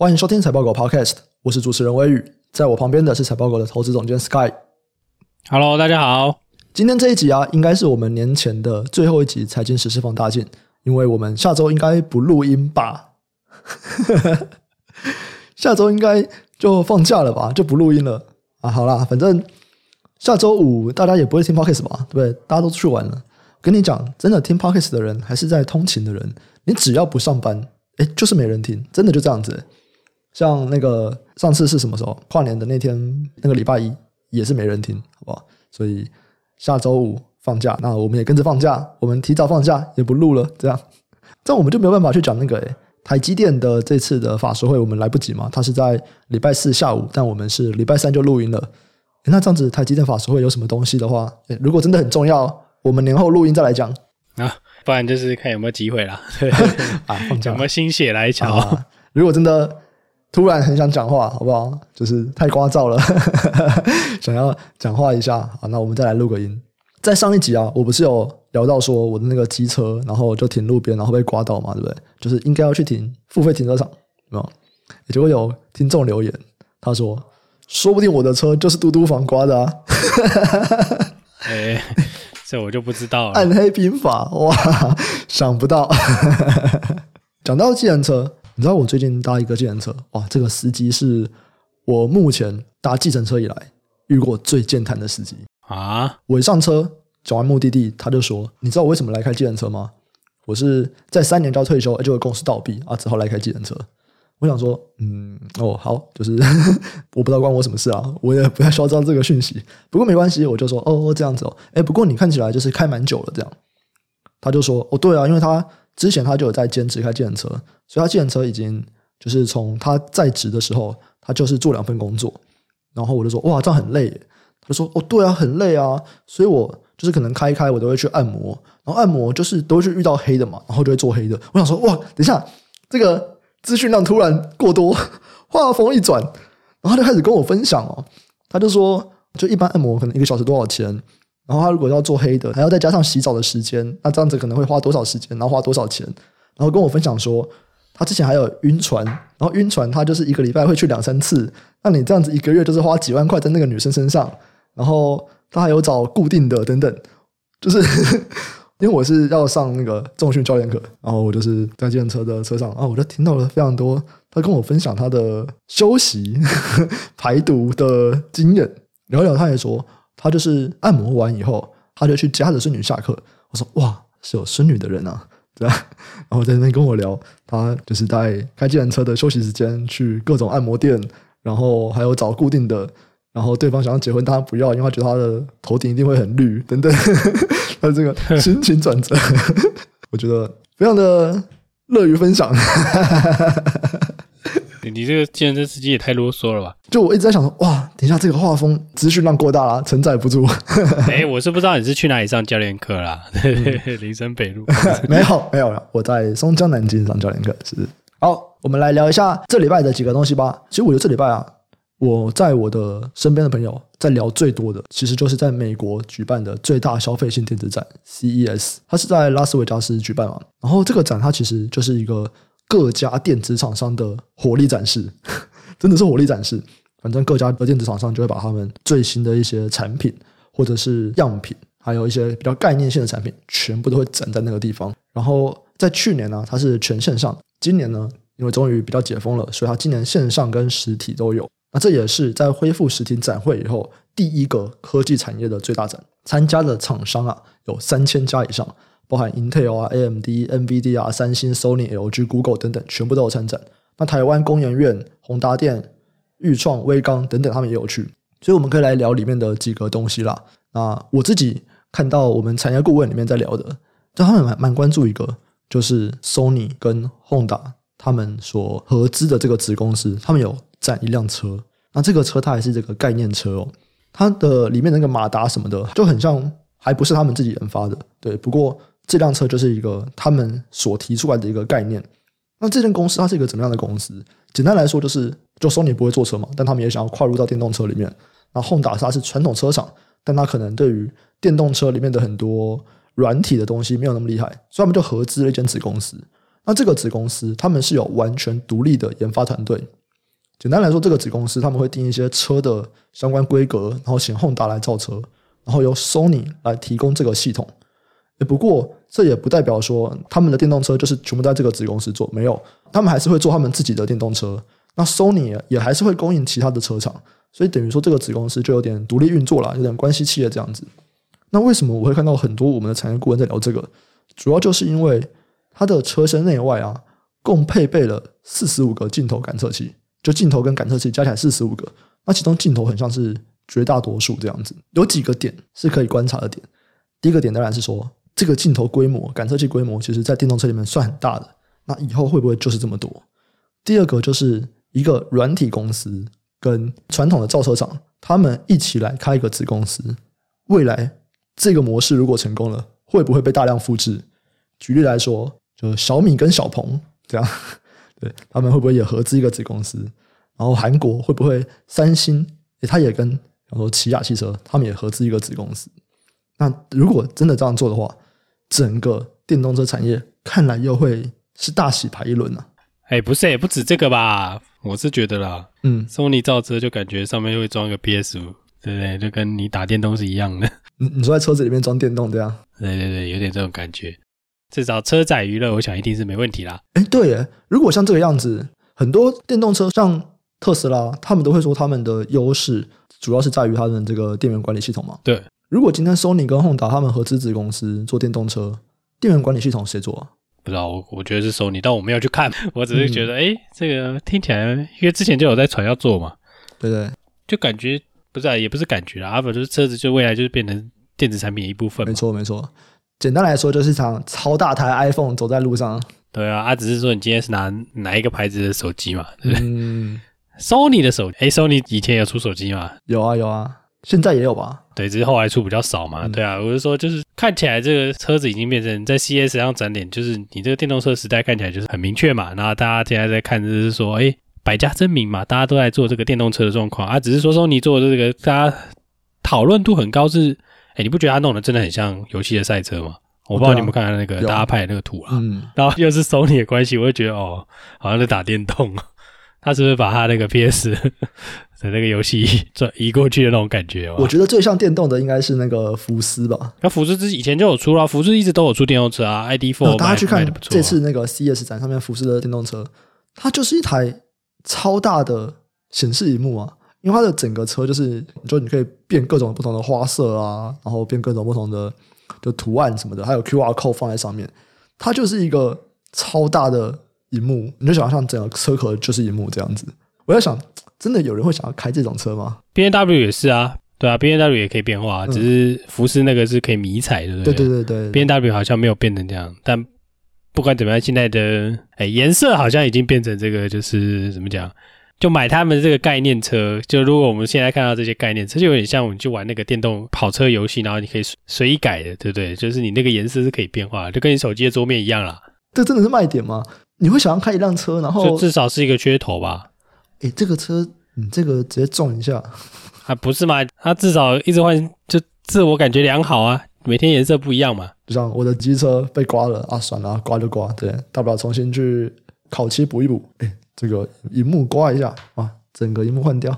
欢迎收听财报狗 Podcast，我是主持人威宇，在我旁边的是财报狗的投资总监 Sky。Hello，大家好。今天这一集啊，应该是我们年前的最后一集财经时事放大镜，因为我们下周应该不录音吧？下周应该就放假了吧？就不录音了啊？好啦，反正下周五大家也不会听 Podcast 吧？对不对？大家都出去玩了。跟你讲，真的听 Podcast 的人，还是在通勤的人，你只要不上班，诶，就是没人听，真的就这样子。像那个上次是什么时候？跨年的那天，那个礼拜一也是没人听，好不好？所以下周五放假，那我们也跟着放假，我们提早放假也不录了，这样，这样我们就没有办法去讲那个诶台积电的这次的法说会，我们来不及嘛？它是在礼拜四下午，但我们是礼拜三就录音了。那这样子台积电法说会有什么东西的话，如果真的很重要，我们年后录音再来讲啊，不然就是看有没有机会啦。啊，放假有没有心血来潮？啊，如果真的。突然很想讲话，好不好？就是太聒噪了，想要讲话一下。好，那我们再来录个音。在上一集啊，我不是有聊到说我的那个机车，然后就停路边，然后被刮到嘛，对不对？就是应该要去停付费停车场，有没有？也就会有听众留言，他说：“说不定我的车就是嘟嘟房刮的啊。”哎，这我就不知道了。暗黑兵法，哇，想不到。讲到计程车。你知道我最近搭一个计程车，哇，这个司机是我目前搭计程车以来遇过最健谈的司机啊！我一上车讲完目的地，他就说：“你知道我为什么来开计程车吗？我是在三年就要退休，就会公司倒闭啊，只好来开计程车。”我想说，嗯，哦，好，就是 我不知道关我什么事啊，我也不太需要知道这个讯息。不过没关系，我就说，哦，这样子哦，哎，不过你看起来就是开蛮久了，这样。他就说：“哦，对啊，因为他。”之前他就有在兼职开计程车，所以他计程车已经就是从他在职的时候，他就是做两份工作。然后我就说：“哇，这样很累。”他就说：“哦，对啊，很累啊。”所以，我就是可能开一开，我都会去按摩。然后按摩就是都会去遇到黑的嘛，然后就会做黑的。我想说：“哇，等一下，这个资讯量突然过多，话锋一转，然后就开始跟我分享哦。他就说，就一般按摩可能一个小时多少钱？”然后他如果要做黑的，还要再加上洗澡的时间，那这样子可能会花多少时间？然后花多少钱？然后跟我分享说，他之前还有晕船，然后晕船他就是一个礼拜会去两三次。那你这样子一个月就是花几万块在那个女生身上，然后他还有找固定的等等，就是 因为我是要上那个重训教练课，然后我就是在计程车的车上啊，我就听到了非常多他跟我分享他的休息 排毒的经验，聊聊他也说。他就是按摩完以后，他就去接他的孙女下课。我说：“哇，是有孙女的人啊，对吧？”然后在那边跟我聊，他就是在开计程车的休息时间去各种按摩店，然后还有找固定的。然后对方想要结婚，他不要，因为他觉得他的头顶一定会很绿等等。他这个心情转折，我觉得非常的乐于分享。你这个计程车司机也太啰嗦了吧！就我一直在想说，哇，等一下这个画风资讯量过大了，承载不住。哎，我是不知道你是去哪里上教练课啦？嗯、林森北路 没有没有了，我在松江南京上教练课。是好，我们来聊一下这礼拜的几个东西吧。其实我觉得这礼拜啊，我在我的身边的朋友在聊最多的，其实就是在美国举办的最大消费性电子展 CES，它是在拉斯维加斯举办嘛。然后这个展它其实就是一个。各家电子厂商的火力展示，真的是火力展示。反正各家的电子厂商就会把他们最新的一些产品，或者是样品，还有一些比较概念性的产品，全部都会展在那个地方。然后在去年呢，它是全线上；今年呢，因为终于比较解封了，所以它今年线上跟实体都有。那这也是在恢复实体展会以后第一个科技产业的最大展，参加的厂商啊有三千家以上。包含 Intel 啊、AMD、NVD 啊、三星、Sony、LG、Google 等等，全部都有参展。那台湾工研院、宏达电、裕创、威刚等等，他们也有去。所以我们可以来聊里面的几个东西啦。那我自己看到我们产业顾问里面在聊的，就他们蛮蛮关注一个，就是 Sony 跟 Honda 他们所合资的这个子公司，他们有展一辆车。那这个车它还是这个概念车哦，它的里面那个马达什么的，就很像，还不是他们自己研发的。对，不过。这辆车就是一个他们所提出来的一个概念。那这间公司它是一个怎么样的公司？简单来说，就是就 Sony 不会做车嘛，但他们也想要跨入到电动车里面。那 Honda 它是传统车厂，但它可能对于电动车里面的很多软体的东西没有那么厉害，所以他们就合资了一间子公司。那这个子公司他们是有完全独立的研发团队。简单来说，这个子公司他们会定一些车的相关规格，然后请 Honda 来造车，然后由 Sony 来提供这个系统。不过，这也不代表说他们的电动车就是全部在这个子公司做，没有，他们还是会做他们自己的电动车。那 Sony 也还是会供应其他的车厂，所以等于说这个子公司就有点独立运作了，有点关系企业这样子。那为什么我会看到很多我们的产业顾问在聊这个？主要就是因为它的车身内外啊，共配备了四十五个镜头感测器。就镜头跟感测器加起来四十五个，那其中镜头很像是绝大多数这样子。有几个点是可以观察的点。第一个点当然是说，这个镜头规模、感测器规模，其实在电动车里面算很大的。那以后会不会就是这么多？第二个就是一个软体公司跟传统的造车厂，他们一起来开一个子公司，未来这个模式如果成功了，会不会被大量复制？举例来说，就小米跟小鹏这样。对，他们会不会也合资一个子公司？然后韩国会不会三星？诶，他也跟比如说起亚汽车，他们也合资一个子公司。那如果真的这样做的话，整个电动车产业看来又会是大洗牌一轮呢、啊？哎，不是，也不止这个吧？我是觉得啦，嗯，Sony 造车就感觉上面会装一个 PS 五对不对？就跟你打电动是一样的。你你说在车子里面装电动这样？对对对，有点这种感觉。至少车载娱乐，我想一定是没问题啦。哎，对耶，如果像这个样子，很多电动车像特斯拉，他们都会说他们的优势主要是在于他们这个电源管理系统嘛。对，如果今天 Sony 跟 Honda 他们合资子公司做电动车，电源管理系统谁做啊？不知道，我我觉得是 Sony，但我没有去看，我只是觉得，哎、嗯，这个听起来，因为之前就有在传要做嘛，对对，就感觉不是、啊，也不是感觉啊，反正就是车子就未来就是变成电子产品的一部分。没错，没错。简单来说，就是一场 超大台 iPhone 走在路上。对啊，啊，只是说你今天是拿哪一个牌子的手机嘛？对不对？嗯，Sony 的手机，哎，Sony 以前有出手机吗？有啊，有啊，现在也有吧？对，只是后来出比较少嘛。嗯、对啊，我是说，就是看起来这个车子已经变成在 CES 上展点，就是你这个电动车时代看起来就是很明确嘛。然后大家现在在看，就是说，哎，百家争鸣嘛，大家都在做这个电动车的状况啊。只是说说你做的这个，大家讨论度很高是。哎，你不觉得他弄得真的很像游戏的赛车吗？我不知道你们看到那个大家拍的那个图啊，嗯，然后又是 Sony 的关系，我就觉得哦，好像在打电动。他是不是把他那个 PS 的那个游戏转移过去的那种感觉？我觉得最像电动的应该是那个福斯吧。那福斯之以前就有出了，福斯一直都有出电动车啊，ID.4。大家去看这次那个 CES 展上面福斯的电动车，它就是一台超大的显示荧幕啊。因为它的整个车就是，就你可以变各种不同的花色啊，然后变各种不同的就图案什么的，还有 QR code 放在上面，它就是一个超大的荧幕，你就想象整个车壳就是荧幕这样子。我在想，真的有人会想要开这种车吗？B N W 也是啊，对啊，B N W 也可以变化，只是福斯那个是可以迷彩的，对对对对对 B N W 好像没有变成这样，但不管怎么样，现在的哎颜色好像已经变成这个，就是怎么讲？就买他们这个概念车，就如果我们现在看到这些概念车，就有点像我们去玩那个电动跑车游戏，然后你可以随意改的，对不对？就是你那个颜色是可以变化，就跟你手机的桌面一样啦。这真的是卖点吗？你会想要开一辆车，然后就至少是一个噱头吧？诶，这个车你这个直接撞一下，啊不是嘛？它至少一直换，就自我感觉良好啊，每天颜色不一样嘛。就像我的机车被刮了啊，算了，刮就刮，对，大不了重新去烤漆补一补，诶这个荧幕刮一下啊，整个荧幕换掉，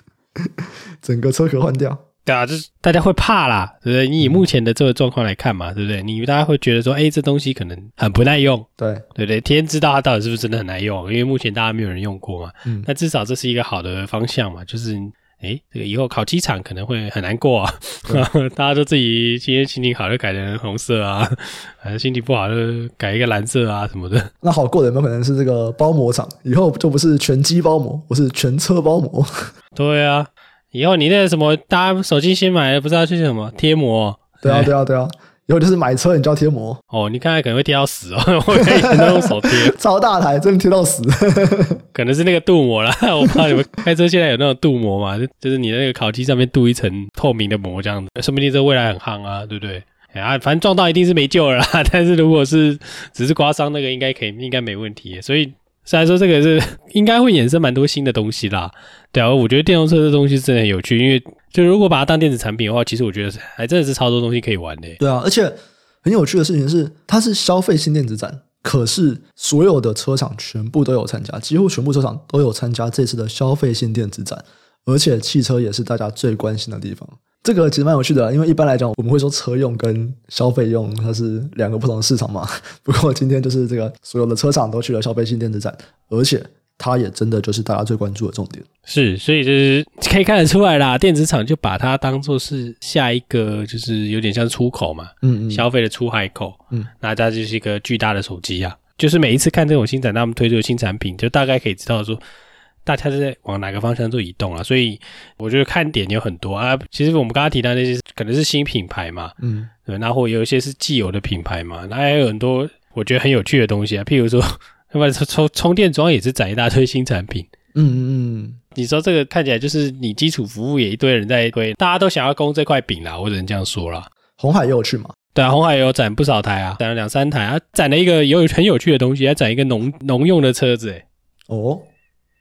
整个车壳换掉。对啊，就是大家会怕啦，对不对？你以目前的这个状况来看嘛，对不对？你大家会觉得说，哎，这东西可能很不耐用，对对不对？天知道它到底是不是真的很耐用，因为目前大家没有人用过嘛。嗯，那至少这是一个好的方向嘛，就是。哎，这个以后烤机场可能会很难过啊！大家都自己今天心情好就改成红色啊，反正心情不好就改一个蓝色啊什么的。那好过的有没有可能是这个包膜厂？以后就不是全机包膜，我是全车包膜。对啊，以后你那个什么，大家手机新买的不知道去什么贴膜？对啊，对啊，对啊。以后就是买车，你就要贴膜哦。你看来可能会贴到死哦，我可以全都用手贴，超大台，真的贴到死。可能是那个镀膜啦，我不知道你们开车现在有那种镀膜嘛？就就是你的那个烤漆上面镀一层透明的膜，这样子，说不定这未来很夯啊，对不对？啊，反正撞到一定是没救了啦。但是如果是只是刮伤那个，应该可以，应该没问题。所以。虽然说这个是 应该会衍生蛮多新的东西啦，对啊，我觉得电动车这东西真的很有趣，因为就如果把它当电子产品的话，其实我觉得还真的是超多东西可以玩的。对啊，而且很有趣的事情是，它是消费性电子展，可是所有的车厂全部都有参加，几乎全部车厂都有参加这次的消费性电子展，而且汽车也是大家最关心的地方。这个其实蛮有趣的，因为一般来讲，我们会说车用跟消费用它是两个不同的市场嘛。不过今天就是这个所有的车厂都去了消费性电子展，而且它也真的就是大家最关注的重点。是，所以就是可以看得出来啦，电子厂就把它当做是下一个，就是有点像出口嘛，嗯嗯，消费的出海口，嗯，那它就是一个巨大的手机啊。就是每一次看这种新展，他们推出的新产品，就大概可以知道说。大家是在往哪个方向做移动啊？所以我觉得看点有很多啊。其实我们刚刚提到那些可能是新品牌嘛，嗯，对，那或有一些是既有的品牌嘛，那还有很多我觉得很有趣的东西啊。譬如说，那么充充电桩也是攒一大堆新产品，嗯嗯嗯。你说这个看起来就是你基础服务也一堆人在推，大家都想要攻这块饼啦，我只能这样说啦。红海也有去嘛？对啊，红海也有展不少台啊，展了两三台啊，展了一个有很有趣的东西，还展一个农农用的车子，诶哦。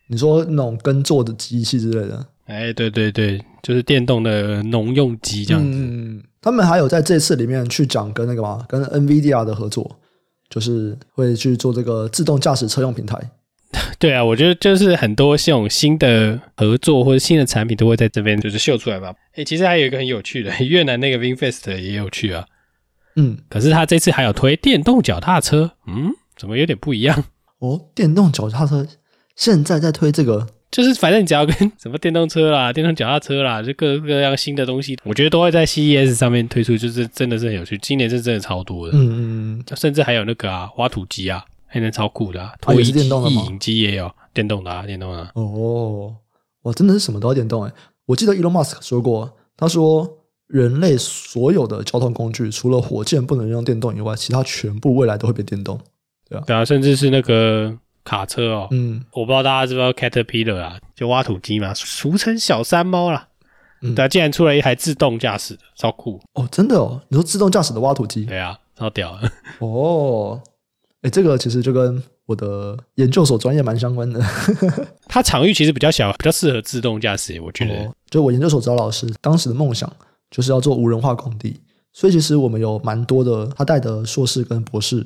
你说那种耕作的机器之类的，哎，对对对，就是电动的农用机这样子。嗯，他们还有在这次里面去讲跟那个嘛，跟 NVIDIA 的合作，就是会去做这个自动驾驶车用平台。对啊，我觉得就是很多这种新的合作或者新的产品都会在这边就是秀出来吧。哎，其实还有一个很有趣的，越南那个 VinFast 也有趣啊。嗯，可是他这次还有推电动脚踏车，嗯，怎么有点不一样？哦，电动脚踏车。现在在推这个，就是反正你只要跟什么电动车啦、电动脚踏车啦，就各各样新的东西，我觉得都会在 CES 上面推出，就是真的是很有趣。今年是真的超多的，嗯嗯嗯，甚至还有那个啊，挖土机啊，还能超酷的啊，拖曳机、曳引机也有电动的啊，电动的。哦，哇，真的是什么都要电动诶。我记得 Elon Musk 说过，他说人类所有的交通工具，除了火箭不能用电动以外，其他全部未来都会被电动，对啊，对啊，甚至是那个。卡车哦，嗯，我不知道大家知不知道 Caterpillar 啊，就挖土机嘛，俗称小山猫啦。嗯，对，竟然出了一台自动驾驶的，超酷哦！真的哦，你说自动驾驶的挖土机？对啊，超屌的 哦！哎，这个其实就跟我的研究所专业蛮相关的。它场域其实比较小，比较适合自动驾驶。我觉得，哦，就我研究所找老师当时的梦想就是要做无人化工地，所以其实我们有蛮多的他带的硕士跟博士。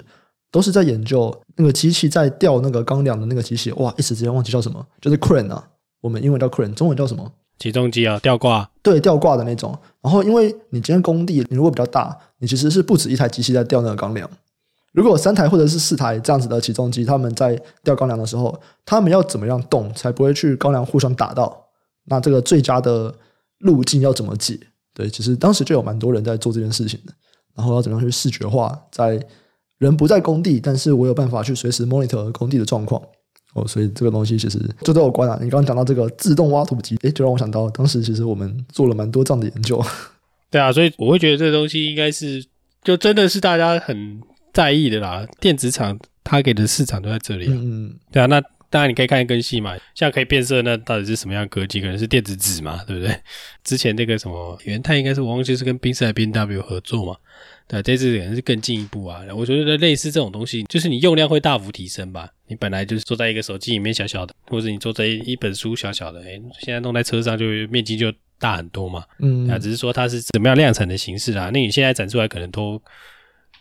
都是在研究那个机器在吊那个钢梁的那个机器，哇！一时之间忘记叫什么，就是 crane 啊，我们英文叫 crane，中文叫什么？起重机啊，吊挂。对，吊挂的那种。然后，因为你今天工地，你如果比较大，你其实是不止一台机器在吊那个钢梁。如果有三台或者是四台这样子的起重机，他们在吊钢梁的时候，他们要怎么样动才不会去钢梁互相打到？那这个最佳的路径要怎么解？对，其实当时就有蛮多人在做这件事情的。然后要怎么样去视觉化在。人不在工地，但是我有办法去随时 monitor 工地的状况哦，所以这个东西其实就都有关啊。你刚刚讲到这个自动挖土机，诶，就让我想到当时其实我们做了蛮多这样的研究。对啊，所以我会觉得这个东西应该是就真的是大家很在意的啦。电子厂它给的市场都在这里啊。嗯，对啊，那当然你可以看更细嘛，像可以变色，那到底是什么样的科技？可能是电子纸嘛，对不对？之前那个什么元太应该是我忘记是跟宾士还 B N W 合作嘛。对，这次可能是更进一步啊！我觉得类似这种东西，就是你用量会大幅提升吧。你本来就是坐在一个手机里面小小的，或者你坐在一本书小小的，诶，现在弄在车上就面积就大很多嘛。嗯，啊，只是说它是怎么样量产的形式啊？那你现在展出来，可能都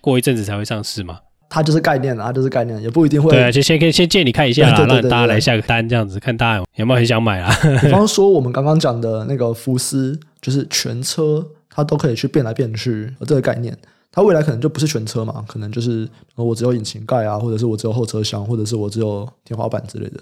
过一阵子才会上市嘛。它就是概念啊，它就是概念，也不一定会。对啊，就先可以先借你看一下 啦，让大家来下个单，这样子看大家有没有很想买啊。比方说我们刚刚讲的那个福斯，就是全车它都可以去变来变去，这个概念。它未来可能就不是全车嘛，可能就是我只有引擎盖啊，或者是我只有后车厢，或者是我只有天花板之类的，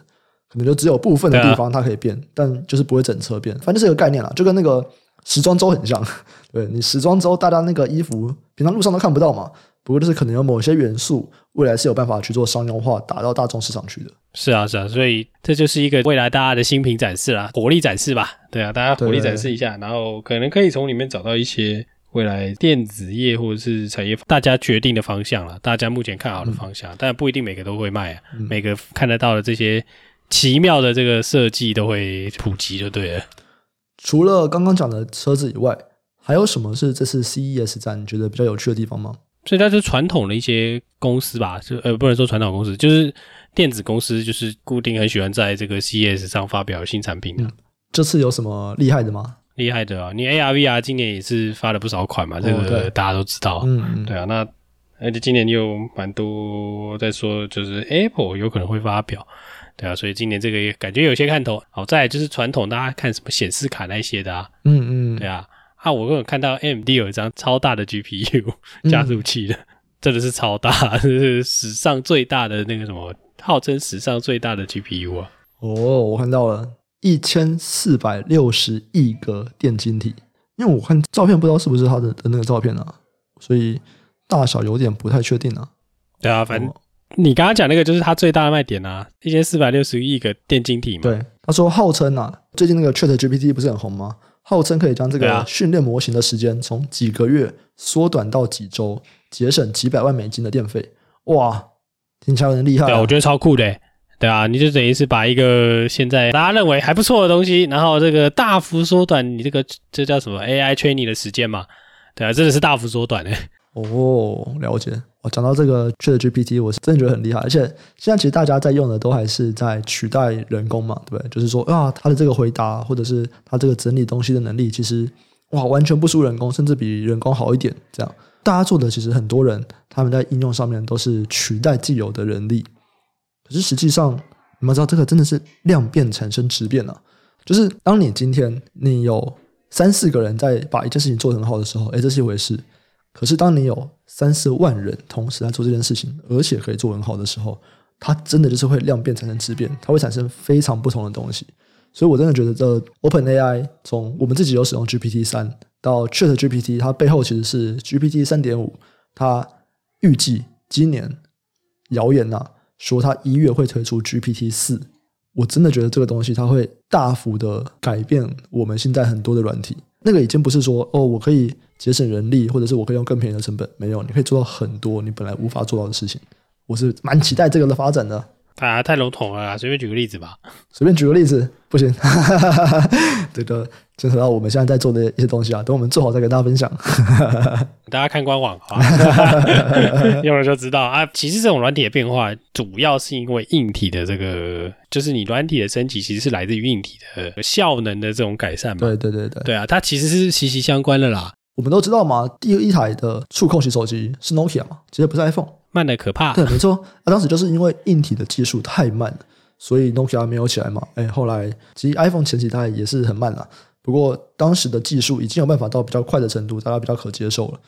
可能就只有部分的地方它可以变，啊、但就是不会整车变。反正就是一个概念啦，就跟那个时装周很像。对，你时装周，大家那个衣服平常路上都看不到嘛，不过就是可能有某些元素，未来是有办法去做商用化，打到大众市场去的。是啊，是啊，所以这就是一个未来大家的新品展示啦，火力展示吧。对啊，大家火力展示一下，然后可能可以从里面找到一些。未来电子业或者是产业，大家决定的方向了，大家目前看好的方向，嗯、但不一定每个都会卖啊。嗯、每个看得到的这些奇妙的这个设计都会普及，就对了。除了刚刚讲的车子以外，还有什么是这次 CES 展你觉得比较有趣的地方吗？所以它是传统的一些公司吧，就呃不能说传统公司，就是电子公司，就是固定很喜欢在这个 CES 上发表新产品的。嗯、这次有什么厉害的吗？厉害的啊！你 AR VR 今年也是发了不少款嘛，这个大家都知道。嗯，对啊，那而且今年又蛮多在说，就是 Apple 有可能会发表，对啊，所以今年这个也感觉有些看头。好，再来就是传统大家看什么显示卡那些的啊，嗯嗯，对啊，啊，我有看到 AMD 有一张超大的 GPU 加速器的，嗯、真的是超大，这是史上最大的那个什么，号称史上最大的 GPU 啊。哦，我看到了一千四百六十亿个电晶体，因为我看照片不知道是不是他的的那个照片啊，所以大小有点不太确定啊。对啊，反正你刚刚讲那个就是它最大的卖点啊，一千四百六十亿个电晶体嘛。对，他说号称啊，最近那个 ChatGPT 不是很红吗？号称可以将这个训练模型的时间从几个月缩短到几周，节省几百万美金的电费。哇，听起来很厉害啊。对啊，我觉得超酷的欸。对啊，你就等于是把一个现在大家认为还不错的东西，然后这个大幅缩短你这个这叫什么 AI training 的时间嘛？对啊，真的是大幅缩短诶。哦，了解。我讲到这个 ChatGPT，我是真的觉得很厉害。而且现在其实大家在用的都还是在取代人工嘛，对不对？就是说啊，他的这个回答或者是他这个整理东西的能力，其实哇，完全不输人工，甚至比人工好一点。这样，大家做的其实很多人他们在应用上面都是取代既有的人力。可是实际上，你们知道这个真的是量变产生质变啊！就是当你今天你有三四个人在把一件事情做很好的时候，哎，这是一回事。可是当你有三四万人同时在做这件事情，而且可以做很好的时候，它真的就是会量变产生质变，它会产生非常不同的东西。所以我真的觉得，这 OpenAI 从我们自己有使用 GPT 三到 ChatGPT，它背后其实是 GPT 三点五，它预计今年谣言呐、啊。说它一月会推出 GPT 四，我真的觉得这个东西它会大幅的改变我们现在很多的软体。那个已经不是说哦，我可以节省人力，或者是我可以用更便宜的成本，没有，你可以做到很多你本来无法做到的事情。我是蛮期待这个的发展的。啊，太笼统了啦，随便举个例子吧。随便举个例子，不行。这个牵扯到我们现在在做的一些东西啊，等我们做好再跟大家分享。大家看官网啊，用了就知道啊。其实这种软体的变化，主要是因为硬体的这个，就是你软体的升级，其实是来自于硬体的效能的这种改善嘛。对对对对，对啊，它其实是息息相关的啦。我们都知道嘛，第一台的触控型手机是 Nokia 嘛，其实不是 iPhone。慢的可怕，对，没错。啊，当时就是因为硬体的技术太慢了，所以 Nokia 没有起来嘛。哎，后来其实 iPhone 前几代也是很慢啦，不过当时的技术已经有办法到比较快的程度，大家比较可接受了。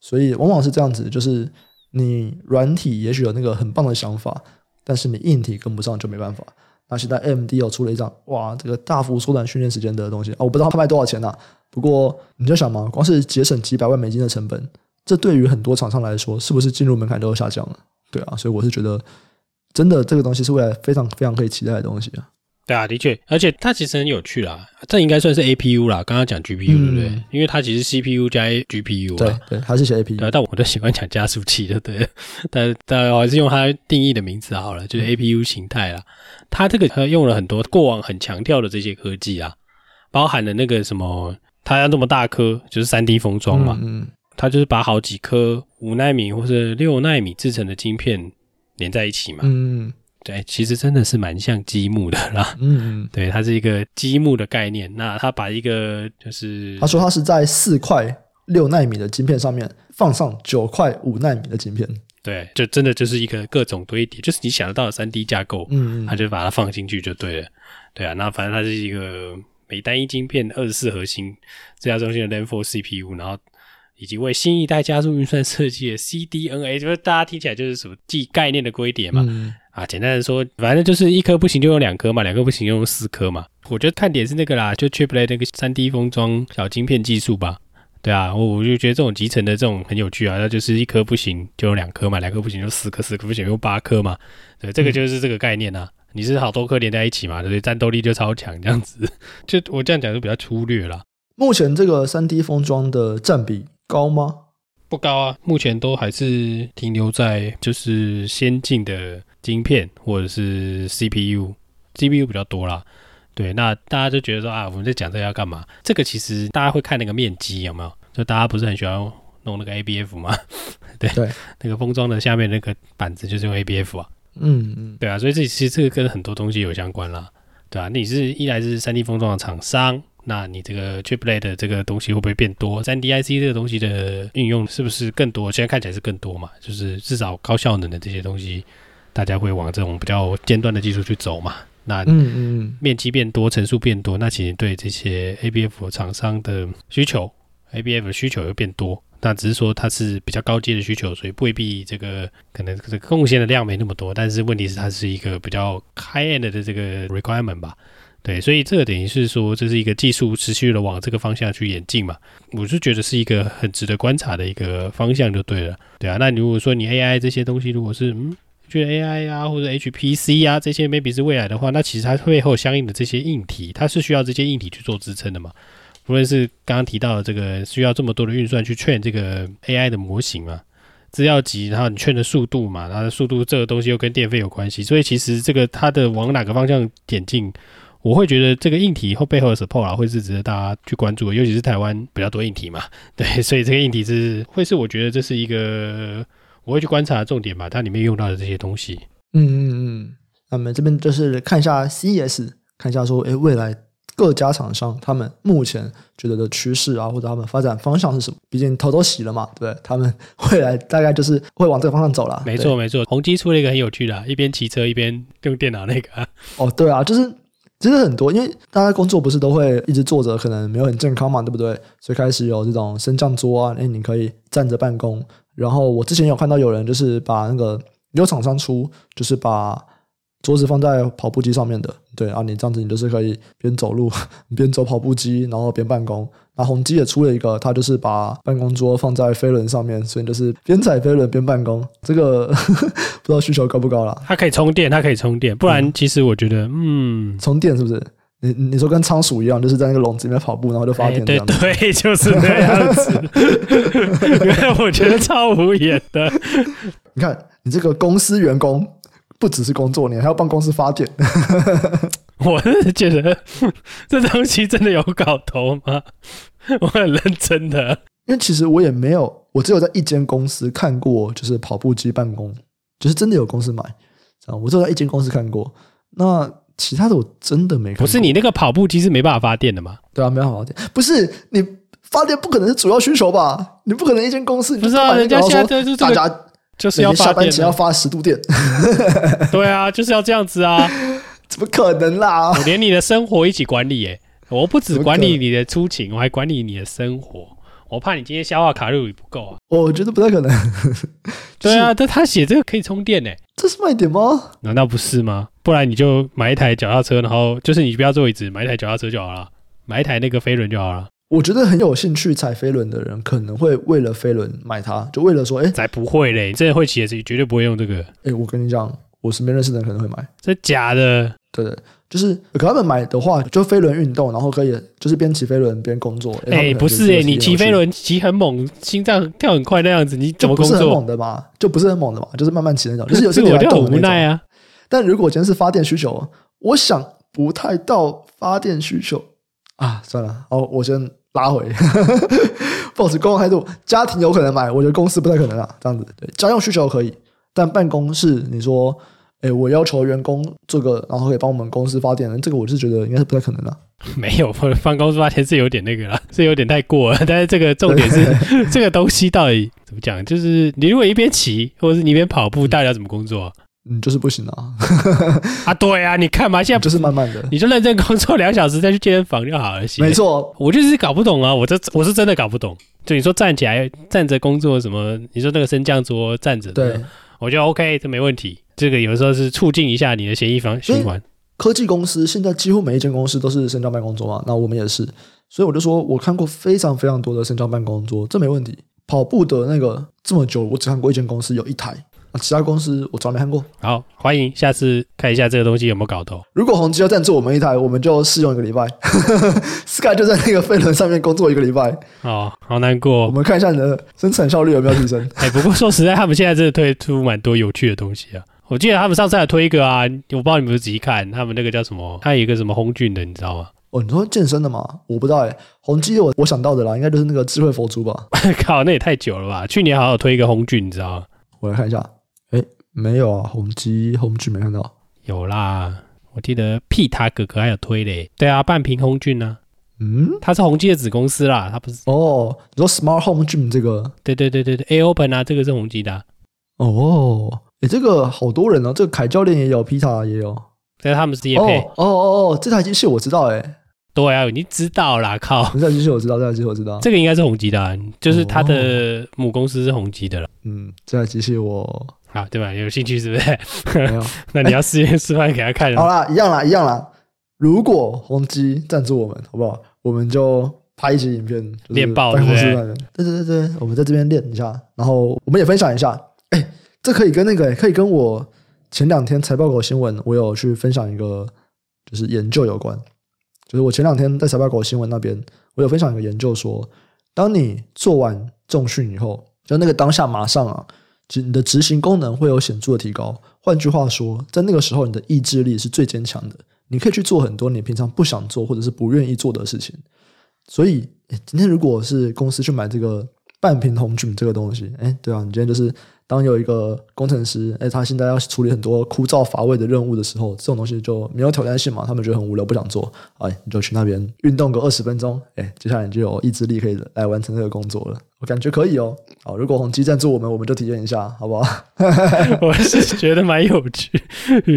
所以往往是这样子，就是你软体也许有那个很棒的想法，但是你硬体跟不上就没办法。那现在 AMD 又出了一张，哇，这个大幅缩短训练时间的东西啊，我不知道它卖多少钱呐、不过你就想嘛，光是节省几百万美金的成本。这对于很多厂商来说，是不是进入门槛都有下降了？对啊，所以我是觉得，真的这个东西是未来非常非常可以期待的东西啊。对啊，的确，而且它其实很有趣啦。这应该算是 APU 啦，刚刚讲 GPU、嗯、对不对？因为它其实 CPU 加 GPU 对对，它是写 APU。但我都喜欢讲加速器的，对。但但我还是用它定义的名字好了，就是 APU 形态啦。它这个它用了很多过往很强调的这些科技啊，包含了那个什么，它要那么大颗，就是三 D 封装嘛。嗯。嗯它就是把好几颗五纳米或是六纳米制成的晶片连在一起嘛。嗯，对，其实真的是蛮像积木的啦。嗯嗯，对，它是一个积木的概念。那它把一个就是，他说他是在四块六纳米的晶片上面放上九块五纳米的晶片。对，就真的就是一个各种堆叠，就是你想得到的三 D 架构。嗯嗯，他就把它放进去就对了。对啊，那反正它是一个每单一晶片二十四核心这家中心的 Zen 4 CPU，然后。以及为新一代加速运算设计的 CDNA，就是大家听起来就是什么记概念的规点嘛。嗯、啊，简单的说，反正就是一颗不行就用两颗嘛，两颗不行就用四颗嘛。我觉得看点是那个啦，就 Chiplet 那个三 D 封装小晶片技术吧。对啊，我我就觉得这种集成的这种很有趣啊。那就是一颗不行就用两颗嘛，两颗不行就四颗，四颗不行用八颗嘛。对，这个就是这个概念啊。嗯、你是好多颗连在一起嘛，对不对？战斗力就超强这样子。就我这样讲就比较粗略啦。目前这个三 D 封装的占比。高吗？不高啊，目前都还是停留在就是先进的晶片或者是 CPU，CPU 比较多啦。对，那大家就觉得说啊，我们在讲这个要干嘛？这个其实大家会看那个面积有没有？就大家不是很喜欢弄那个 ABF 吗？对对，那个封装的下面那个板子就是用 ABF 啊。嗯嗯，对啊，所以这其实这个跟很多东西有相关啦。对啊，你是一来是三 D 封装的厂商。那你这个 chiplet 的这个东西会不会变多？三 D IC 这个东西的运用是不是更多？现在看起来是更多嘛，就是至少高效能的这些东西，大家会往这种比较尖端的技术去走嘛。那嗯嗯，面积变多，层数变多，那其实对这些 ABF 厂商的需求，ABF 的需求又变多。那只是说它是比较高阶的需求，所以未必这个可能这个贡献的量没那么多。但是问题是它是一个比较 high end 的这个 requirement 吧？对，所以这个等于是说这是一个技术持续的往这个方向去演进嘛。我是觉得是一个很值得观察的一个方向就对了。对啊，那你如果说你 AI 这些东西如果是嗯。觉得 AI 啊，或者 HPC 啊，这些 maybe 是未来的话，那其实它背后相应的这些硬体，它是需要这些硬体去做支撑的嘛。无论是刚刚提到的这个需要这么多的运算去劝这个 AI 的模型嘛，资料集，然后你劝的速度嘛，它的速度这个东西又跟电费有关系，所以其实这个它的往哪个方向点进，我会觉得这个硬体后背后的 support 啊，会是值得大家去关注的，尤其是台湾比较多硬体嘛，对，所以这个硬体是会是我觉得这是一个。我会去观察重点吧，它里面用到的这些东西。嗯嗯嗯，那么这边就是看一下 CES，看一下说，哎，未来各家厂商他们目前觉得的趋势啊，或者他们发展方向是什么？毕竟头都洗了嘛，对，他们 未来大概就是会往这个方向走了。没错没错，宏基出了一个很有趣的，一边骑车一边用电脑那个。哦，对啊，就是其实很多，因为大家工作不是都会一直坐着，可能没有很健康嘛，对不对？所以开始有这种升降桌啊，哎，你可以站着办公。然后我之前有看到有人就是把那个有厂商出，就是把桌子放在跑步机上面的，对啊，你这样子你就是可以边走路 边走跑步机，然后边办公。那宏基也出了一个，它就是把办公桌放在飞轮上面，所以就是边踩飞轮边办公。这个 不知道需求高不高啦？它可以充电，它可以充电，不然其实我觉得，嗯，嗯，充电是不是？你你说跟仓鼠一样，就是在那个笼子里面跑步，然后就发电对，就是那样子。因为我觉得超无言的。你看，你这个公司员工不只是工作，你还要帮公司发电。我是觉得这东西真的有搞头吗？我很认真的，因为其实我也没有，我只有在一间公司看过，就是跑步机办公，就是真的有公司买。我只有在一间公司看过。那其他的我真的没看过。不是你那个跑步机是没办法发电的吗？对啊，没办法发电。不是你发电不可能是主要需求吧？你不可能一间公司不是啊？人家现在就是大家就是要下班前要发十度电。对啊，就是要这样子啊！怎么可能啦？我连你的生活一起管理诶，我不只管理你的出勤，我还管理你的生活。我怕你今天消化卡路里不够啊！我觉得不太可能。对啊，但他写这个可以充电诶，这是卖点吗？难道不是吗？不然你就买一台脚踏车，然后就是你不要坐椅子，买一台脚踏车就好了，买一台那个飞轮就好了。我觉得很有兴趣踩飞轮的人，可能会为了飞轮买它，就为了说，哎，才不会嘞！你真的会骑的，自己绝对不会用这个。哎，我跟你讲，我身边认识的人可能会买，这假的。对对，就是可他们买的话，就飞轮运动，然后可以就是边骑飞轮边工作。哎，不是哎，你骑飞轮骑很猛，心脏跳很快那样子，你怎么工作？不是很猛的嘛，就不是很猛的嘛，就是慢慢骑那种，就是有些我就很无奈啊。但如果今天是发电需求，我想不太到发电需求啊，算了，好，我先拉回，保持公共态度。家庭有可能买，我觉得公司不太可能啊，这样子。对，家用需求可以，但办公室你说。哎，我要求员工这个，然后可以帮我们公司发电，这个我是觉得应该是不太可能的。没有，帮公司发电是有点那个了，是有点太过了。但是这个重点是，这个东西到底怎么讲？就是你如果一边骑，或者是你一边跑步，大家怎么工作？嗯，就是不行啊。啊，对啊，你看嘛，现在就是慢慢的，你就认真工作两小时，再去健身房就好了。没错，我就是搞不懂啊，我这我是真的搞不懂。就你说站起来站着工作什么？你说那个升降桌站着，对，我觉得 OK，这没问题。这个有的时候是促进一下你的协议方循环。科技公司现在几乎每一间公司都是升降办公桌嘛，那我们也是，所以我就说我看过非常非常多的升降办公桌，这没问题。跑步的那个这么久，我只看过一间公司有一台。啊其他公司我从来没看过。好，欢迎下次看一下这个东西有没有搞头。如果宏基要赞助我们一台，我们就试用一个礼拜。Sky 就在那个飞轮上面工作一个礼拜。哦，好难过。我们看一下你的生产效率有没有提升。哎，不过说实在，他们现在真的推出蛮多有趣的东西啊。我记得他们上次还推一个啊，我不知道你们仔细看，他们那个叫什么？他有一个什么红俊的，你知道吗？哦，你说健身的吗？我不知道哎。宏基我我想到的啦，应该就是那个智慧佛珠吧。靠，那也太久了吧？去年好像推一个红俊，你知道吗？我来看一下。哎。没有啊，宏碁宏碁没看到。有啦，我记得屁他哥哥还有推嘞。对啊，半瓶红俊呢。嗯，它是宏基的子公司啦，它不是哦。你说 Smart Home Gym 这个？对对对对对，AirOpen 啊，这个是宏基的、啊。哦，诶，这个好多人哦，这个凯教练也有，Peter 也有，但是他们是业配。哦哦哦哦，这台机器我知道，诶。对啊，你知道啦，靠！这台机器我知道，这台机器我知道，这个应该是宏基的、啊，就是它的母公司是宏基的了。嗯，这台机器我 啊对吧？有兴趣是不是？没有，那你要试验示范给他看。好啦，一样啦，一样啦。如果宏基赞助我们，好不好？我们就拍一集影片，练爆对不对？对对对对，我们在这边练一下，然后我们也分享一下。哎，这可以跟那个，可以跟我前两天财报狗新闻，我有去分享一个，就是研究有关。就是我前两天在财报狗新闻那边，我有分享一个研究说，当你做完重训以后，就那个当下马上啊，你的执行功能会有显著的提高。换句话说，在那个时候，你的意志力是最坚强的，你可以去做很多你平常不想做或者是不愿意做的事情。所以，今天如果是公司去买这个半屏宏 Gym 这个东西，哎，对啊，你今天就是。当有一个工程师，哎，他现在要处理很多枯燥乏味的任务的时候，这种东西就没有挑战性嘛，他们觉得很无聊，不想做，哎，你就去那边运动个二十分钟，哎，接下来你就有意志力可以来完成这个工作了。我感觉可以哦，好，如果宏基赞助我们，我们就体验一下，好不好？我是觉得蛮有趣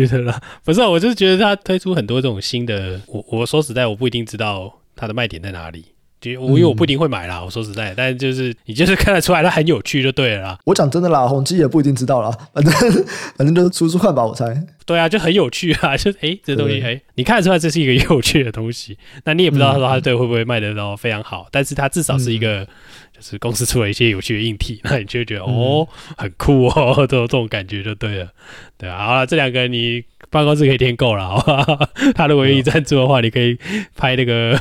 的啦，不是，我就是觉得他推出很多这种新的，我我说实在，我不一定知道它的卖点在哪里。就我因为我不一定会买啦，嗯、我说实在，但就是你就是看得出来它很有趣就对了啦。我讲真的啦，宏基也不一定知道啦，反正反正就是出出看吧，我猜。对啊，就很有趣啊，就哎这东西哎，你看得出来这是一个有趣的东西，那你也不知道他说他对会不会卖得到非常好，嗯、但是它至少是一个、嗯、就是公司出了一些有趣的硬体，那你就会觉得、嗯、哦很酷哦，这种这种感觉就对了。对啊，好了，这两个你办公室可以添购了，好吧？他如果愿意赞助的话，你可以拍那个。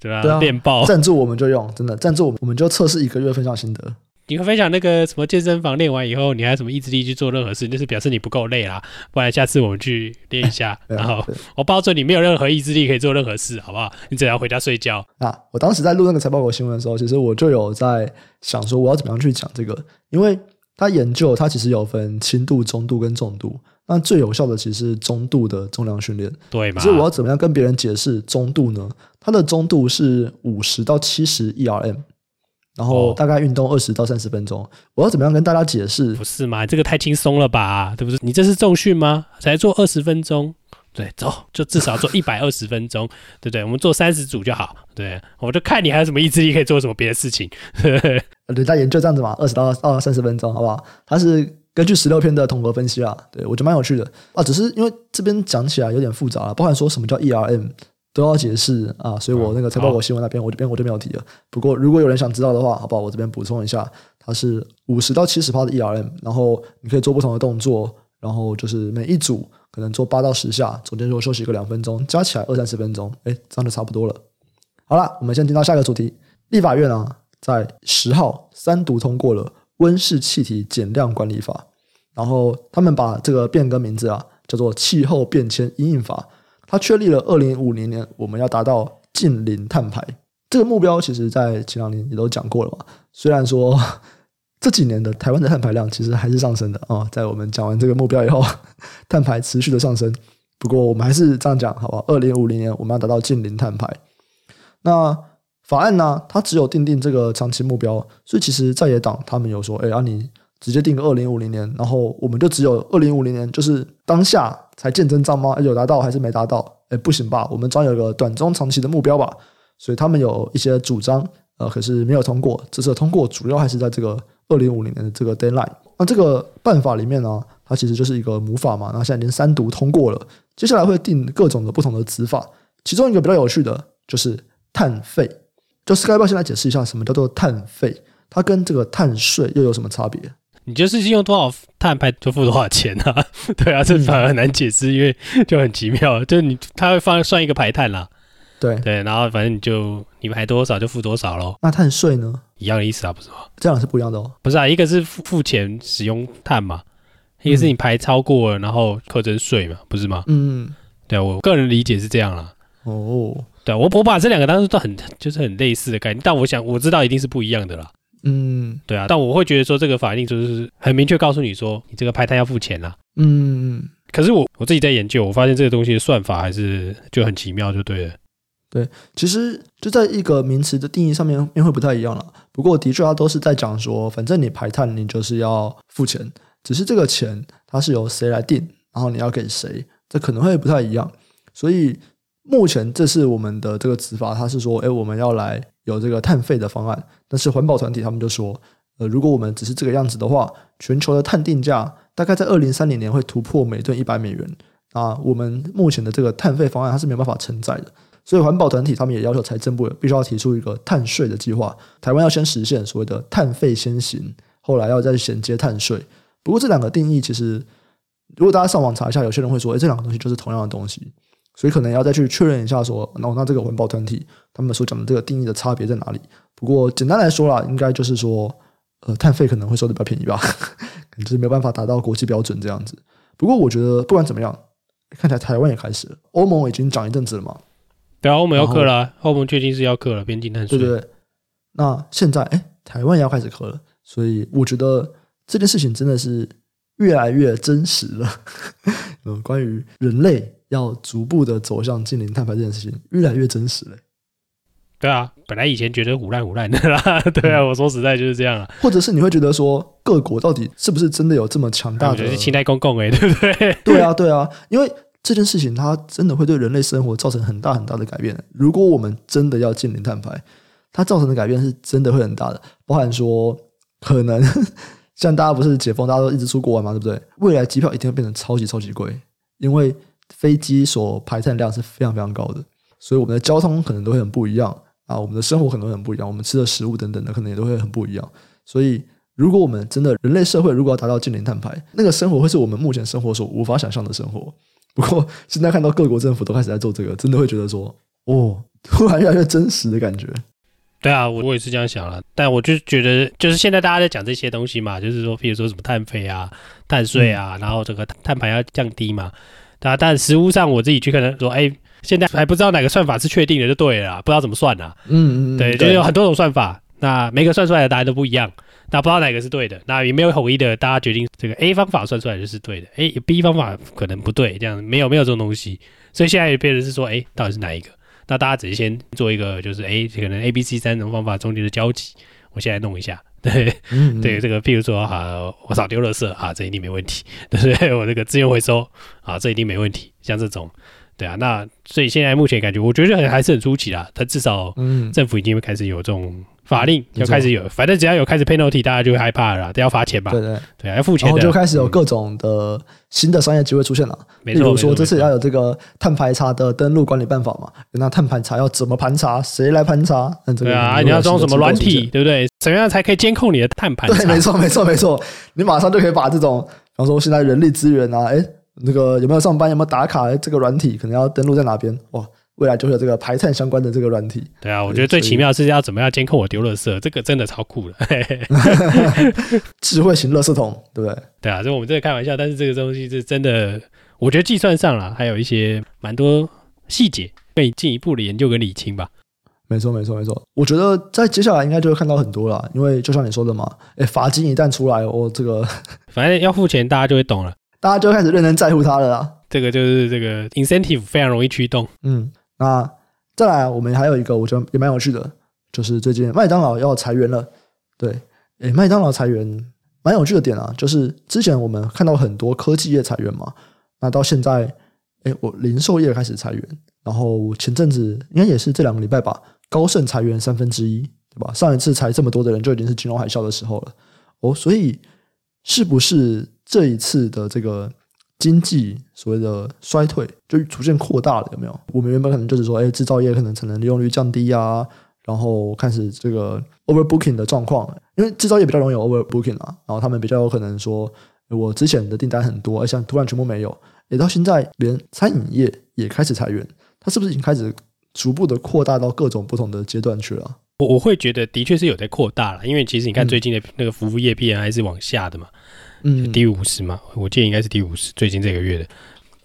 对啊，电报赞助我们就用，真的赞助我们，我们就测试一个月分享心得。你会分享那个什么健身房练完以后，你还有什么意志力去做任何事，就是表示你不够累啦。不然下次我们去练一下，然后我保证你没有任何意志力可以做任何事，好不好？你只要回家睡觉。啊，我当时在录那个财报狗新闻的时候，其实我就有在想说，我要怎么样去讲这个，因为他研究他其实有分轻度、中度跟重度。那最有效的其实是中度的重量训练，对吧？可是我要怎么样跟别人解释中度呢？它的中度是五十到七十 ERM，然后大概运动二十到三十分钟。哦、我要怎么样跟大家解释？不是嘛？这个太轻松了吧？对不对？你这是重训吗？才做二十分钟？对，走，就至少做 一百二十分钟，对不对？我们做三十组就好。对，我就看你还有什么意志力可以做什么别的事情。人家研究这样子嘛，二十到到三十分钟，好不好？它是。根据十六篇的统合分析啊，对，我觉得蛮有趣的啊，只是因为这边讲起来有点复杂了，包含说什么叫 ERM 都要解释啊，所以我那个财报我新闻那边，我这边我就没有提了。不过如果有人想知道的话，好不好？我这边补充一下，它是五十到七十趴的 ERM，然后你可以做不同的动作，然后就是每一组可能做八到十下，中间如果休息个两分钟，加起来二三十分钟，哎，这样就差不多了。好了，我们先进到下一个主题，立法院啊，在十号三读通过了温室气体减量管理法。然后他们把这个变更名字啊，叫做《气候变迁因应法》，它确立了二零五零年我们要达到净零碳排这个目标。其实，在前两年也都讲过了嘛。虽然说 这几年的台湾的碳排量其实还是上升的啊，在我们讲完这个目标以后，碳排持续的上升。不过我们还是这样讲，好吧？二零五零年我们要达到净零碳排。那法案呢，它只有定定这个长期目标，所以其实在野党他们有说，哎，啊你。直接定个二零五零年，然后我们就只有二零五零年，就是当下才见真章吗？有达到还是没达到？哎，不行吧？我们总有个短中长期的目标吧。所以他们有一些主张，呃，可是没有通过。这次通过主要还是在这个二零五零年的这个 deadline。那这个办法里面呢，它其实就是一个母法嘛。那现在已经三读通过了，接下来会定各种的不同的子法。其中一个比较有趣的就是碳费。就 Sky 要不要先来解释一下什么叫做碳费？它跟这个碳税又有什么差别？你就是用多少碳排就付多少钱啊？对啊，这反而很难解释，因为就很奇妙，就是你它会放算一个排碳啦，对对，然后反正你就你排多少就付多少喽。那碳税呢？一样的意思啊，不是吗？这样是不一样的哦。不是啊，一个是付付钱使用碳嘛，一个是你排超过了然后课征税嘛，不是吗？嗯，对啊，我个人理解是这样啦。哦，对啊，我我把这两个当时都很就是很类似的概念，但我想我知道一定是不一样的啦。嗯，对啊，但我会觉得说这个法令就是很明确告诉你说，你这个排碳要付钱啦。嗯，可是我我自己在研究，我发现这个东西的算法还是就很奇妙，就对了。对，其实就在一个名词的定义上面面会不太一样了。不过的确，它都是在讲说，反正你排碳，你就是要付钱，只是这个钱它是由谁来定，然后你要给谁，这可能会不太一样。所以目前这是我们的这个执法，它是说，哎，我们要来有这个碳费的方案。但是环保团体他们就说，呃，如果我们只是这个样子的话，全球的碳定价大概在二零三零年会突破每吨一百美元啊。我们目前的这个碳费方案，它是没有办法承载的。所以环保团体他们也要求财政部必须要提出一个碳税的计划，台湾要先实现所谓的碳费先行，后来要再衔接碳税。不过这两个定义其实，如果大家上网查一下，有些人会说，诶，这两个东西就是同样的东西，所以可能要再去确认一下，说，那那这个环保团体他们所讲的这个定义的差别在哪里？不过简单来说啦，应该就是说，呃，碳费可能会收的比较便宜吧，可能就是没有办法达到国际标准这样子。不过我觉得不管怎么样，看起来台湾也开始了，欧盟已经讲一阵子了嘛。对啊，欧盟要克了，欧盟确定是要克了边境碳税。对对对，那现在哎，台湾也要开始克了，所以我觉得这件事情真的是越来越真实了。嗯，关于人类要逐步的走向近零碳排这件事情，越来越真实了。对啊，本来以前觉得胡乱胡乱的啦，对啊，我说实在就是这样啊。或者是你会觉得说，各国到底是不是真的有这么强大的？是清代公共哎，对不对？对啊，对啊，因为。这件事情它真的会对人类生活造成很大很大的改变。如果我们真的要近零碳排，它造成的改变是真的会很大的，包含说可能 像大家不是解封，大家都一直出国玩嘛，对不对？未来机票一定会变成超级超级贵，因为飞机所排碳量是非常非常高的，所以我们的交通可能都会很不一样啊，我们的生活可能会很不一样，我们吃的食物等等的可能也都会很不一样。所以，如果我们真的人类社会如果要达到净零碳排，那个生活会是我们目前生活所无法想象的生活。不过现在看到各国政府都开始在做这个，真的会觉得说，哦，突然越来越真实的感觉。对啊，我我也是这样想了。但我就觉得，就是现在大家在讲这些东西嘛，就是说，比如说什么碳费啊、碳税啊，然后这个碳排要降低嘛。但但实物上，我自己去看他说，哎，现在还不知道哪个算法是确定的，就对了，不知道怎么算啊。嗯嗯，对，就是有很多种算法，那每个算出来的答案都不一样。那不知道哪个是对的，那也没有统一的，大家决定这个 A 方法算出来就是对的，哎，B 方法可能不对，这样没有没有这种东西，所以现在也变成是说，哎，到底是哪一个？那大家只是先做一个，就是哎，可能 A、B、C 三种方法中间的交集，我现在弄一下，对，嗯嗯对，这个譬如说啊，我少丢垃圾啊，这一定没问题，对不对？我这个资源回收啊，这一定没问题，像这种，对啊，那所以现在目前感觉，我觉得还是很初期啦，他至少嗯政府已经会开始有这种。法令要开始有，反正只要有开始 penalty，大家就会害怕了，都要罚钱吧？对对对，要付钱。然后就开始有各种的新的商业机会出现了。比如说，这次要有这个碳排查的登录管理办法嘛？那碳排查要怎么盘查？谁来盘查？对啊，你要装什么软体，对不对？怎么样才可以监控你的碳盘？对，没错，没错，没错。你马上就可以把这种，比方说现在人力资源啊，哎，那个有没有上班，有没有打卡？这个软体可能要登录在哪边？哇！未来就会有这个排碳相关的这个软体。对啊，我觉得最奇妙的是要怎么样监控我丢垃圾，这个真的超酷的。智慧型垃圾桶，对不对？对啊，就我们这个开玩笑，但是这个东西是真的，我觉得计算上了还有一些蛮多细节可以进一步的研究跟理清吧。没错，没错，没错。我觉得在接下来应该就会看到很多了，因为就像你说的嘛，哎，罚金一旦出来，哦，这个 反正要付钱，大家就会懂了，大家就开始认真在乎它了啦。这个就是这个 incentive 非常容易驱动，嗯。那再来，我们还有一个我觉得也蛮有趣的，就是最近麦当劳要裁员了。对，诶，麦当劳裁员蛮有趣的点啊，就是之前我们看到很多科技业裁员嘛，那到现在，诶，我零售业开始裁员，然后前阵子应该也是这两个礼拜吧，高盛裁员三分之一，对吧？上一次裁这么多的人就已经是金融海啸的时候了。哦，所以是不是这一次的这个？经济所谓的衰退就逐渐扩大了，有没有？我们原本可能就是说，哎，制造业可能产能利用率降低啊，然后开始这个 overbooking 的状况，因为制造业比较容易有 overbooking 啊，然后他们比较有可能说，我之前的订单很多，而且突然全部没有，也到现在连餐饮业也开始裁员，它是不是已经开始逐步的扩大到各种不同的阶段去了？我我会觉得的确是有在扩大了，因为其实你看最近的那个服务业 PMI 是往下的嘛。嗯，低于五十嘛，我记得应该是低于五十。最近这个月的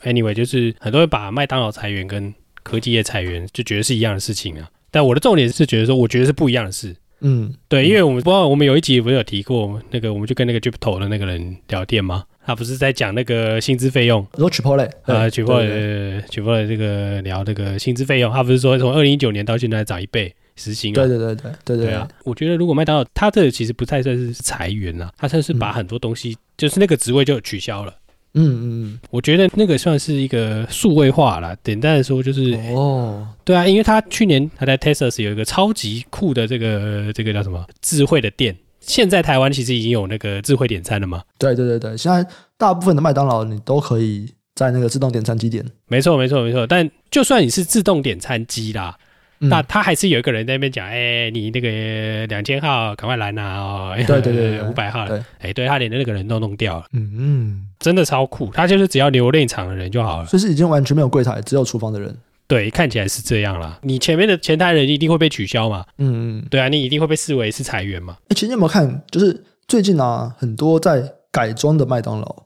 ，anyway，就是很多人把麦当劳裁员跟科技业裁员就觉得是一样的事情啊。但我的重点是觉得说，我觉得是不一样的事。嗯，对，因为我们不知道我们有一集不是有提过那个，我们就跟那个 Gypto 的那个人聊天吗？他不是在讲那个薪资费用？你说 Chipotle 啊，Chipotle Chipotle 这个聊这个薪资费用，他不是说从二零一九年到现在涨一倍时薪？对对对对对对啊！我觉得如果麦当劳，他这个其实不太算是裁员啊，他算是把很多东西，就是那个职位就取消了。嗯嗯，我觉得那个算是一个数位化啦。简单的说就是哦，对啊，因为他去年他在 Texas 有一个超级酷的这个这个叫什么智慧的店。现在台湾其实已经有那个智慧点餐了嘛？对对对对，现在大部分的麦当劳你都可以在那个自动点餐机点。没错没错没错，但就算你是自动点餐机啦。那他还是有一个人在那边讲，哎，你那个两千号赶快来拿哦。对 对对，五百号。哎，对他连那个人都弄掉了。嗯嗯，真的超酷。他就是只要留内场的人就好了。就是已经完全没有柜台，只有厨房的人。对，看起来是这样啦。你前面的前台人一定会被取消嘛？嗯嗯。对啊，你一定会被视为是裁员嘛？哎，其实你有没有看，就是最近啊，很多在改装的麦当劳，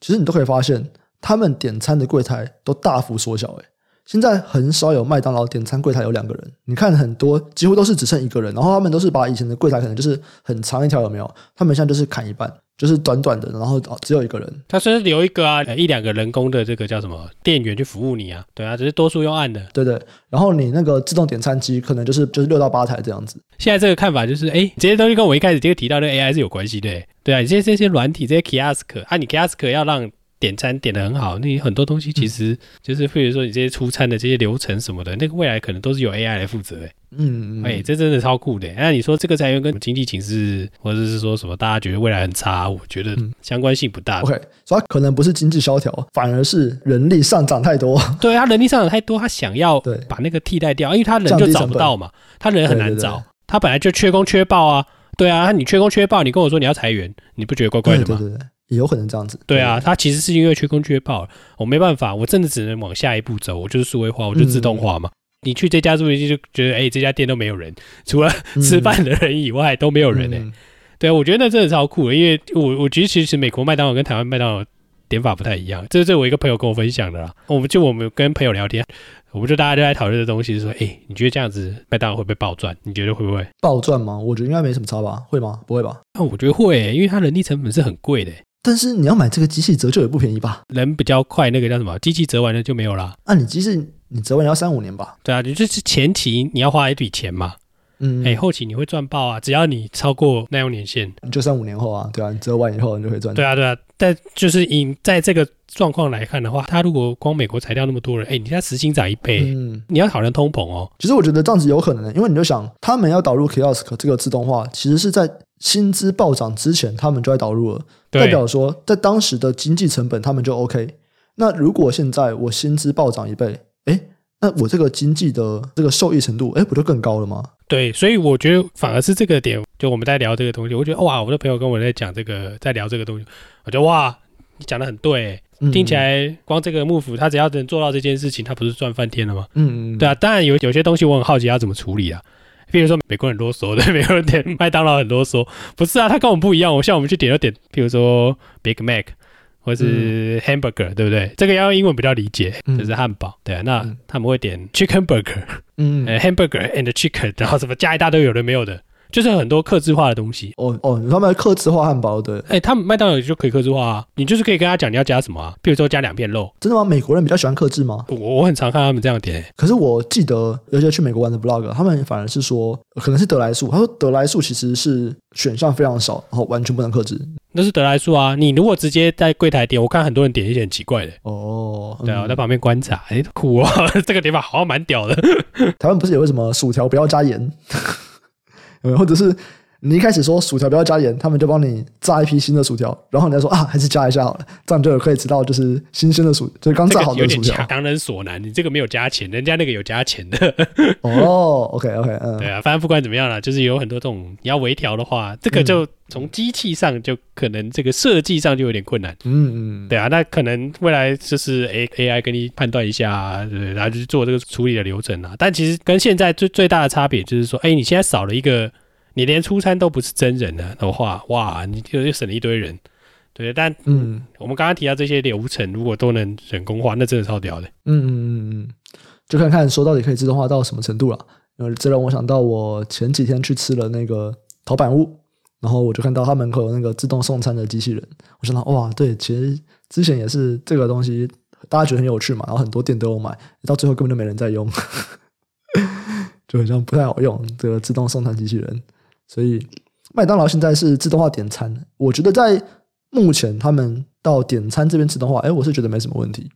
其实你都可以发现，他们点餐的柜台都大幅缩小。哎。现在很少有麦当劳点餐柜台有两个人，你看很多几乎都是只剩一个人，然后他们都是把以前的柜台可能就是很长一条有没有？他们现在就是砍一半，就是短短的，然后只有一个人。他虽然留一个啊，一两个人工的这个叫什么店员去服务你啊，对啊，只是多数用按的，对对。然后你那个自动点餐机可能就是就是六到八台这样子。现在这个看法就是，哎，这些东西跟我一开始这个提到的 AI 是有关系的，对啊，这些这些软体这些 kiosk 啊，你 kiosk 要让。点餐点的很好，那很多东西其实就是，比如说你这些出餐的这些流程什么的，那个未来可能都是由 AI 来负责。哎，嗯，哎，这真的超酷的。那你说这个裁员跟经济形势，或者是说什么大家觉得未来很差，我觉得相关性不大。OK，所以它可能不是经济萧条，反而是人力上涨太多。对，他人力上涨太多，他想要把那个替代掉，因为他人就找不到嘛，他人很难找，他本来就缺工缺爆啊。对啊，你缺工缺爆，你跟我说你要裁员，你不觉得怪怪的吗？对对对。也有可能这样子。对啊，它其实是因为缺工缺爆，我没办法，我真的只能往下一步走，我就是数位化，我就自动化嘛。嗯、你去这家注意就觉得，哎、欸，这家店都没有人，除了吃饭的人以外都没有人哎、欸。嗯、对啊，我觉得那真的超酷的，因为我我觉得其实美国麦当劳跟台湾麦当劳点法不太一样，这是我一个朋友跟我分享的啦。我们就我们跟朋友聊天，我们就大家都在讨论的东西是说，哎、欸，你觉得这样子麦当劳会不会暴赚？你觉得会不会暴赚吗？我觉得应该没什么差吧？会吗？不会吧？那、啊、我觉得会、欸，因为它人力成本是很贵的、欸。但是你要买这个机器折旧也不便宜吧？人比较快，那个叫什么？机器折完了就没有了。那、啊、你机器你折完要三五年吧？对啊，你就是前期你要花一笔钱嘛。嗯，哎，后期你会赚爆啊！只要你超过耐用年限，你就三五年后啊，对啊，你折完以后你就会赚。对啊，对啊。但就是以在这个状况来看的话，他如果光美国裁掉那么多人，哎，你家时薪涨一倍，嗯，你要考虑通膨哦。其实我觉得这样子有可能，因为你就想，他们要导入 Kiosk 这个自动化，其实是在薪资暴涨之前，他们就在导入了，代表说在当时的经济成本他们就 OK。那如果现在我薪资暴涨一倍，哎，那我这个经济的这个受益程度，哎，不就更高了吗？对，所以我觉得反而是这个点，就我们在聊这个东西，我觉得哇，我的朋友跟我在讲这个，在聊这个东西，我觉得哇，你讲的很对，嗯、听起来光这个幕府他只要能做到这件事情，他不是赚翻天了吗？嗯嗯，对啊，当然有有些东西我很好奇要怎么处理啊，比如说美国人很啰嗦的，美国人点麦当劳很啰嗦，不是啊，他跟我们不一样，我像我们去点就点，比如说 Big Mac。或是 hamburger，、嗯、对不对？这个要用英文比较理解，嗯、就是汉堡。对啊，那他们会点 chicken burger，嗯、呃、hamburger and chicken，然后什么加一大堆有的没有的。就是很多客制化的东西。哦哦，他们客制化汉堡对，哎，他们麦当劳就可以客制化啊，你就是可以跟他讲你要加什么啊，比如说加两片肉，真的吗？美国人比较喜欢客制吗？我我很常看他们这样点，可是我记得有些去美国玩的 blog，他们反而是说可能是得来速，他说得来速其实是选项非常少，然后完全不能克制，那是得来速啊，你如果直接在柜台点，我看很多人点一些很奇怪的。哦，对啊，我在旁边观察，哎，苦啊，这个点法好像蛮屌的，台湾不是有个什么薯条不要加盐，呃或者是。你一开始说薯条不要加盐，他们就帮你炸一批新的薯条，然后你再说啊，还是加一下好了，这样就可以吃到就是新鲜的薯，就是刚炸好的薯条。强人所难，你这个没有加钱，人家那个有加钱的。哦，OK OK，嗯，对啊，反正不管怎么样啦，就是有很多这种你要微调的话，这个就从机器上就可能这个设计上就有点困难。嗯嗯，对啊，那可能未来就是 A AI 给你判断一下啊，对，然后就做这个处理的流程啊。但其实跟现在最最大的差别就是说，哎，你现在少了一个。你连出餐都不是真人的的话，哇，你就又省了一堆人，对。但嗯，我们刚刚提到这些流程，如果都能人工化，那真的超屌的。嗯嗯嗯嗯，就看看说到底可以自动化到什么程度了。呃，这让我想到我前几天去吃了那个陶板屋，然后我就看到他门口有那个自动送餐的机器人，我想到哇，对，其实之前也是这个东西，大家觉得很有趣嘛，然后很多店都有买，到最后根本就没人在用，就好像不太好用这个自动送餐机器人。所以麦当劳现在是自动化点餐，我觉得在目前他们到点餐这边自动化，哎，我是觉得没什么问题，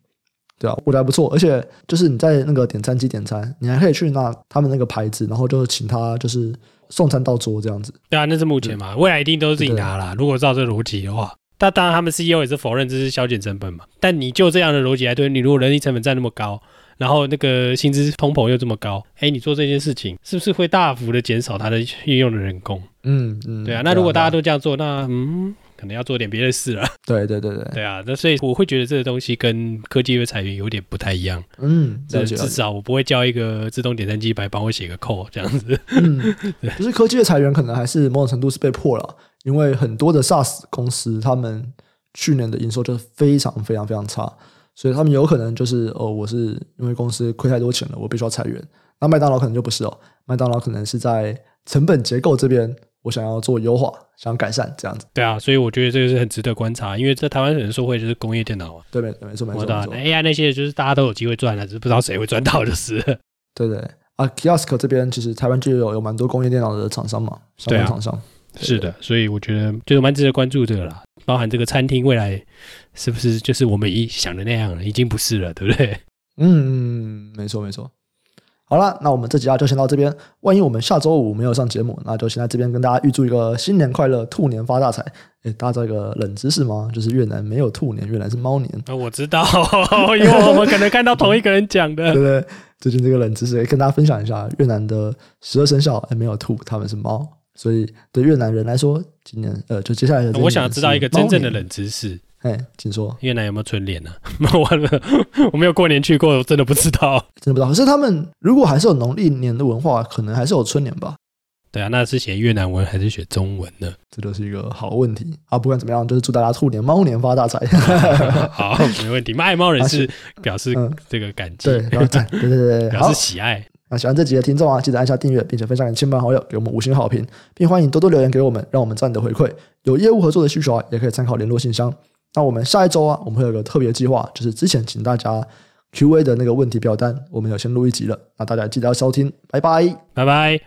对啊，我觉得还不错，而且就是你在那个点餐机点餐，你还可以去拿他们那个牌子，然后就请他就是。送餐到桌这样子，对啊，那是目前嘛，未来一定都是自己拿啦。如果照这个逻辑的话，那当然他们 CEO 也是否认这是削减成本嘛。但你就这样的逻辑来对，你如果人力成本占那么高，然后那个薪资通膨又这么高，哎，你做这件事情是不是会大幅的减少它的运用的人工？嗯嗯，对啊。那如果大家都这样做，那嗯。可能要做点别的事了。对对对对，对啊，那所以我会觉得这个东西跟科技的裁员有点不太一样。嗯，至少我不会叫一个自动点餐机来帮我写个 code 这样子。嗯，对，就是科技的裁员可能还是某种程度是被迫了，因为很多的 SaaS 公司他们去年的营收就是非常非常非常差，所以他们有可能就是哦，我是因为公司亏太多钱了，我必须要裁员。那麦当劳可能就不是哦，麦当劳可能是在成本结构这边。我想要做优化，想要改善这样子。对啊，所以我觉得这个是很值得观察，因为在台湾人说会就是工业电脑啊。对，没没错没错。那 AI 那些就是大家都有机会赚的，只是不知道谁会赚到就是。对对啊，Kiosk 这边其实台湾就有有蛮多工业电脑的厂商嘛，相关厂商。是的，所以我觉得就是蛮值得关注这个啦，包含这个餐厅未来是不是就是我们一想的那样了，已经不是了，对不对？嗯，没错没错。好了，那我们这集啊就先到这边。万一我们下周五没有上节目，那就先在这边跟大家预祝一个新年快乐，兔年发大财。诶，大家知道一个冷知识吗？就是越南没有兔年，越南是猫年。啊，我知道，因为我们可能看到同一个人讲的，对不对？最近这个冷知识，也跟大家分享一下，越南的十二生肖诶没有兔，他们是猫，所以对越南人来说，今年呃，就接下来的，我想知道一个真正的冷知识。哎，请说，越南有没有春联呢？完了，我没有过年去过，我真的不知道，真的不知道。可是他们如果还是有农历年的文化，可能还是有春联吧？对啊，那是写越南文还是写中文呢？这都是一个好问题啊！不管怎么样，就是祝大家兔年猫年发大财。好，没问题。爱猫人士表示这个感激，对，然后赞，对对对，表示喜爱。那喜欢这集的听众啊，记得按下订阅，并且分享给亲朋好友，给我们五星好评，并欢迎多多留言给我们，让我们赞你的回馈。有业务合作的需求啊，也可以参考联络信箱。那我们下一周啊，我们会有个特别计划，就是之前请大家 Q&A 的那个问题表单，我们有先录一集了，那大家记得要收听，拜拜，拜拜。